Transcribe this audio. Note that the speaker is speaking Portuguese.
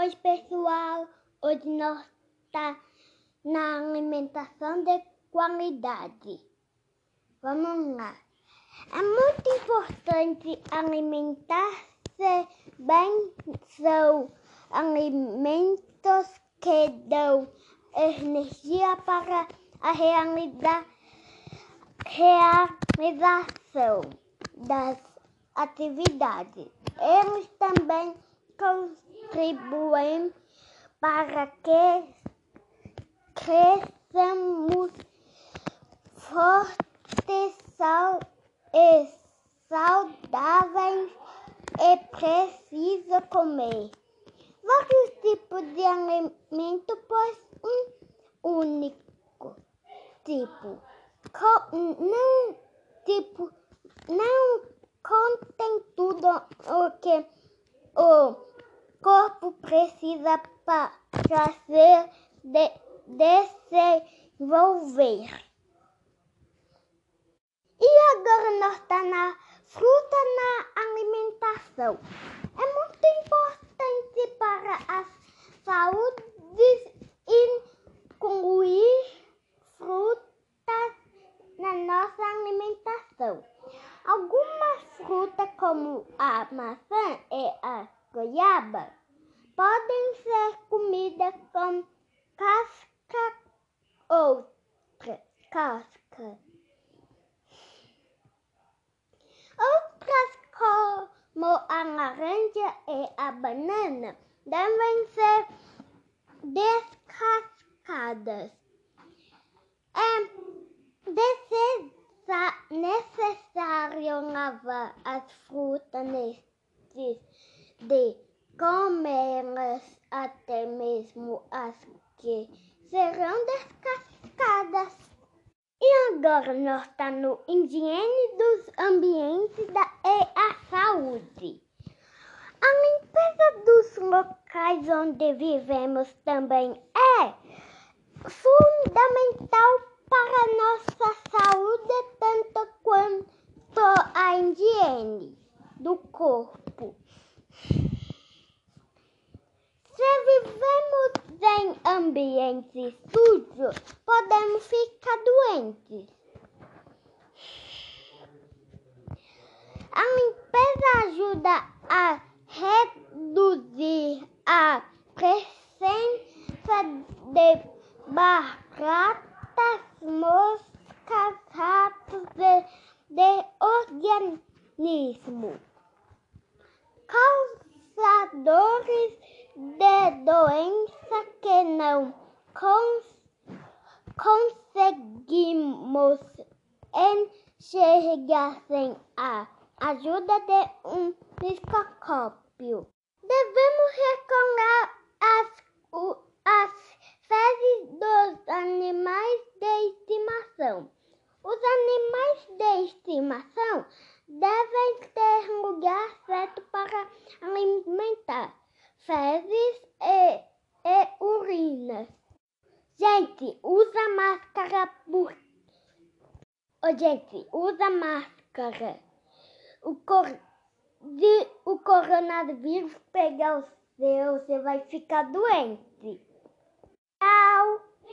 Oi, pessoal! Hoje nós está na alimentação de qualidade. Vamos lá. É muito importante alimentar-se bem. São alimentos que dão energia para a realização das atividades. Eles também contribuem para que cresçamos fortes e saudáveis é preciso comer. Vários tipos de alimento, pois um único tipo não tipo não contém tudo o que o corpo precisa para se de, desenvolver. E agora nós está na fruta na alimentação. É muito importante para a saúde incluir frutas na nossa alimentação. Algumas frutas, como a maçã e a goiaba, podem ser comidas com casca outra casca. Outras como a laranja e a banana devem ser descascadas. É necessário lavar as frutas antes de comê-las, até mesmo as que serão descascadas. E agora nós estamos no higiene dos ambientes da, e a saúde. A limpeza dos locais onde vivemos também é fundamental para nossa saúde, tanto quanto a higiene do corpo. Se vivemos em ambientes sujos, podemos ficar doentes. A limpeza ajuda a reduzir a presença de baratas, moscas, ratos e de organismo causadores de doença que não cons conseguimos enxergar sem a ajuda de um microscópio. Devemos recolher as, as fezes dos animais de estimação. Os animais de estimação devem ter lugar certo para alimentar fezes e, e urinas. Gente, usa máscara por. Oh, gente, usa máscara. O, cor... De... o coronavírus pegar o seu, você vai ficar doente. Tchau!